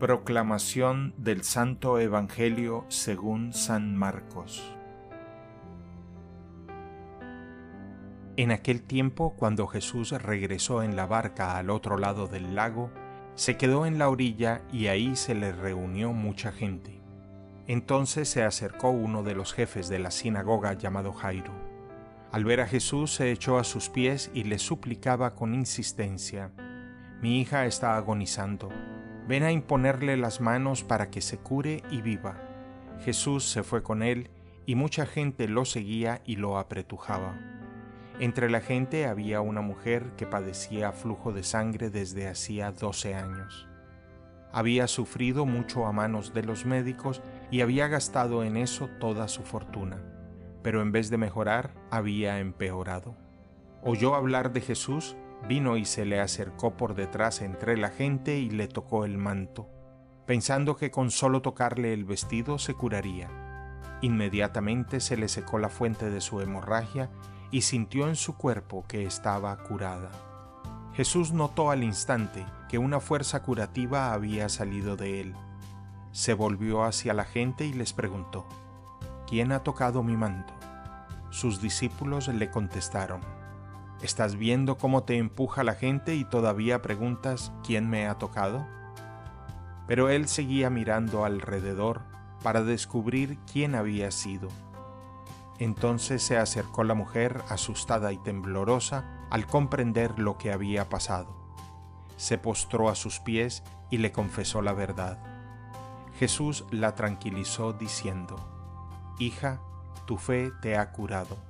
Proclamación del Santo Evangelio según San Marcos. En aquel tiempo, cuando Jesús regresó en la barca al otro lado del lago, se quedó en la orilla y ahí se le reunió mucha gente. Entonces se acercó uno de los jefes de la sinagoga llamado Jairo. Al ver a Jesús se echó a sus pies y le suplicaba con insistencia, Mi hija está agonizando Ven a imponerle las manos para que se cure y viva. Jesús se fue con él y mucha gente lo seguía y lo apretujaba. Entre la gente había una mujer que padecía flujo de sangre desde hacía doce años. Había sufrido mucho a manos de los médicos y había gastado en eso toda su fortuna, pero en vez de mejorar, había empeorado. Oyó hablar de Jesús Vino y se le acercó por detrás entre la gente y le tocó el manto, pensando que con solo tocarle el vestido se curaría. Inmediatamente se le secó la fuente de su hemorragia y sintió en su cuerpo que estaba curada. Jesús notó al instante que una fuerza curativa había salido de él. Se volvió hacia la gente y les preguntó, ¿quién ha tocado mi manto? Sus discípulos le contestaron, ¿Estás viendo cómo te empuja la gente y todavía preguntas quién me ha tocado? Pero él seguía mirando alrededor para descubrir quién había sido. Entonces se acercó la mujer asustada y temblorosa al comprender lo que había pasado. Se postró a sus pies y le confesó la verdad. Jesús la tranquilizó diciendo, Hija, tu fe te ha curado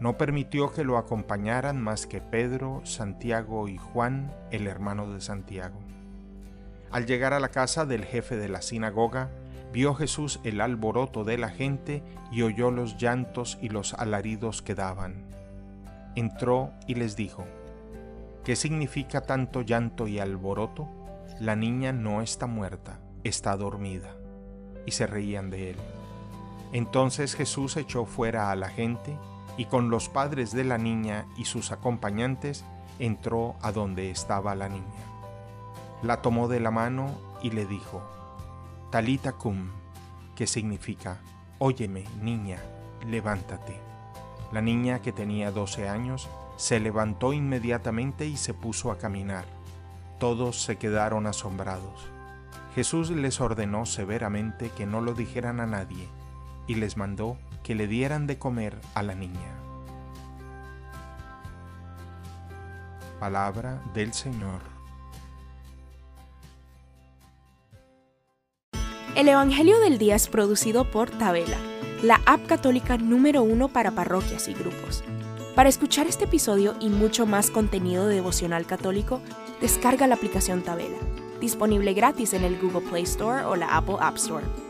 No permitió que lo acompañaran más que Pedro, Santiago y Juan, el hermano de Santiago. Al llegar a la casa del jefe de la sinagoga, vio Jesús el alboroto de la gente y oyó los llantos y los alaridos que daban. Entró y les dijo, ¿qué significa tanto llanto y alboroto? La niña no está muerta, está dormida. Y se reían de él. Entonces Jesús echó fuera a la gente y con los padres de la niña y sus acompañantes entró a donde estaba la niña. La tomó de la mano y le dijo, Talita cum, que significa, Óyeme, niña, levántate. La niña, que tenía doce años, se levantó inmediatamente y se puso a caminar. Todos se quedaron asombrados. Jesús les ordenó severamente que no lo dijeran a nadie y les mandó que le dieran de comer a la niña. Palabra del Señor. El Evangelio del Día es producido por Tabela, la app católica número uno para parroquias y grupos. Para escuchar este episodio y mucho más contenido devocional católico, descarga la aplicación Tabela, disponible gratis en el Google Play Store o la Apple App Store.